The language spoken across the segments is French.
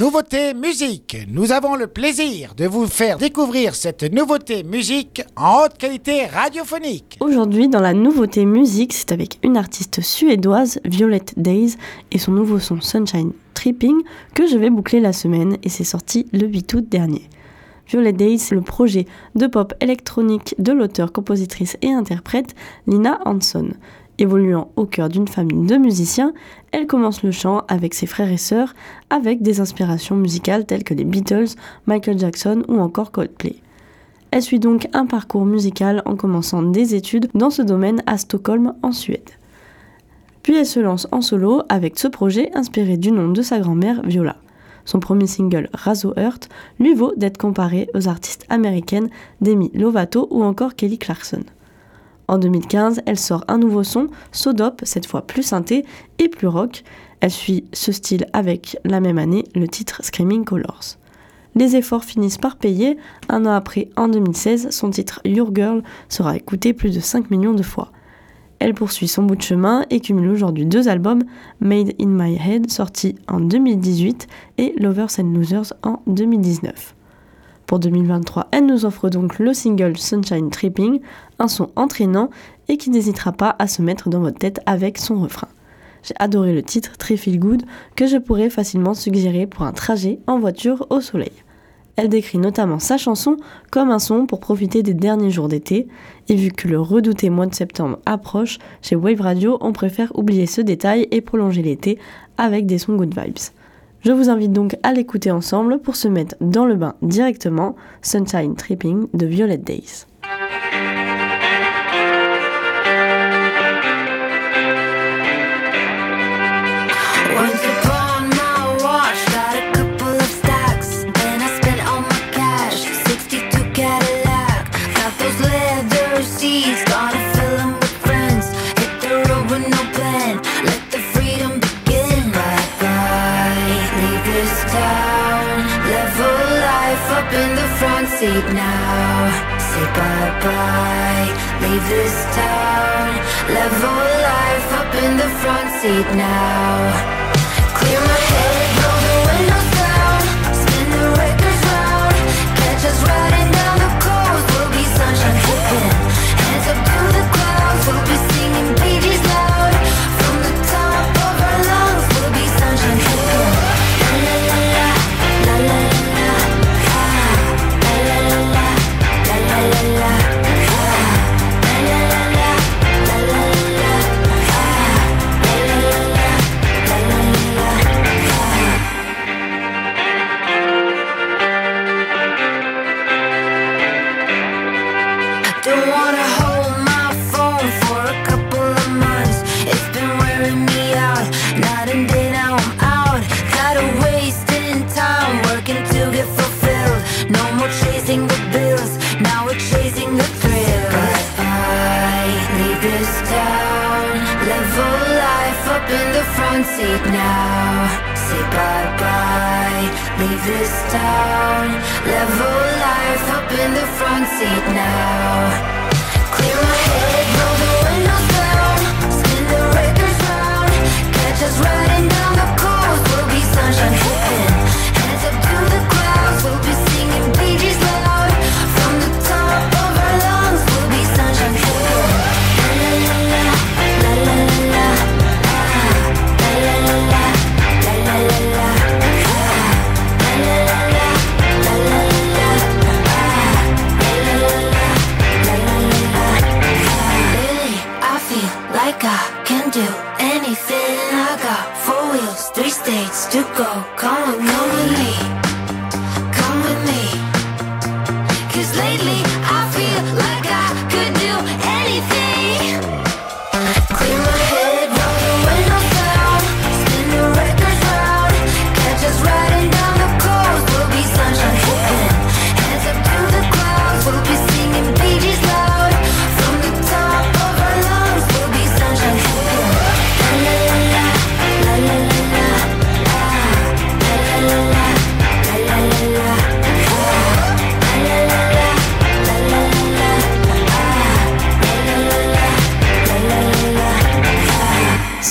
Nouveauté musique. Nous avons le plaisir de vous faire découvrir cette nouveauté musique en haute qualité radiophonique. Aujourd'hui, dans la nouveauté musique, c'est avec une artiste suédoise, Violette Days, et son nouveau son Sunshine Tripping que je vais boucler la semaine et c'est sorti le 8 août dernier. Violet Days, c'est le projet de pop électronique de l'auteur, compositrice et interprète Lina Hanson. Évoluant au cœur d'une famille de musiciens, elle commence le chant avec ses frères et sœurs, avec des inspirations musicales telles que les Beatles, Michael Jackson ou encore Coldplay. Elle suit donc un parcours musical en commençant des études dans ce domaine à Stockholm en Suède. Puis elle se lance en solo avec ce projet inspiré du nom de sa grand-mère Viola. Son premier single, Razo Earth, lui vaut d'être comparé aux artistes américaines Demi Lovato ou encore Kelly Clarkson. En 2015, elle sort un nouveau son, Sodop, cette fois plus synthé et plus rock. Elle suit ce style avec la même année le titre Screaming Colors. Les efforts finissent par payer. Un an après, en 2016, son titre Your Girl sera écouté plus de 5 millions de fois. Elle poursuit son bout de chemin et cumule aujourd'hui deux albums, Made in My Head sorti en 2018 et Lovers and Losers en 2019. Pour 2023, elle nous offre donc le single Sunshine Tripping, un son entraînant et qui n'hésitera pas à se mettre dans votre tête avec son refrain. J'ai adoré le titre très feel good que je pourrais facilement suggérer pour un trajet en voiture au soleil. Elle décrit notamment sa chanson comme un son pour profiter des derniers jours d'été, et vu que le redouté mois de septembre approche, chez Wave Radio, on préfère oublier ce détail et prolonger l'été avec des sons good vibes. Je vous invite donc à l'écouter ensemble pour se mettre dans le bain directement, Sunshine Tripping de Violet Days. Seat now. Say bye bye. Leave this town. Level life up in the front seat now. Seat now. Say bye bye. Leave this town. Level life up in the front seat now. Three states to go. Come on, come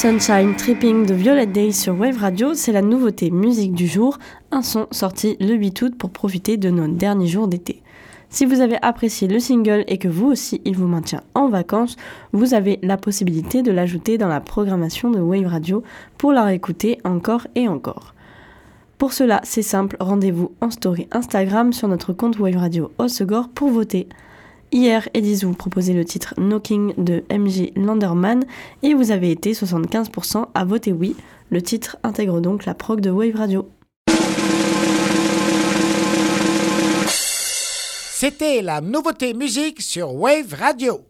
Sunshine Tripping de Violet Day sur Wave Radio, c'est la nouveauté musique du jour, un son sorti le 8 août pour profiter de nos derniers jours d'été. Si vous avez apprécié le single et que vous aussi il vous maintient en vacances, vous avez la possibilité de l'ajouter dans la programmation de Wave Radio pour la réécouter encore et encore. Pour cela, c'est simple, rendez-vous en story Instagram sur notre compte Wave Radio Osegor pour voter. Hier, Edis vous proposait le titre Knocking de MJ Landerman et vous avez été 75% à voter oui. Le titre intègre donc la prog de Wave Radio. C'était la nouveauté musique sur Wave Radio.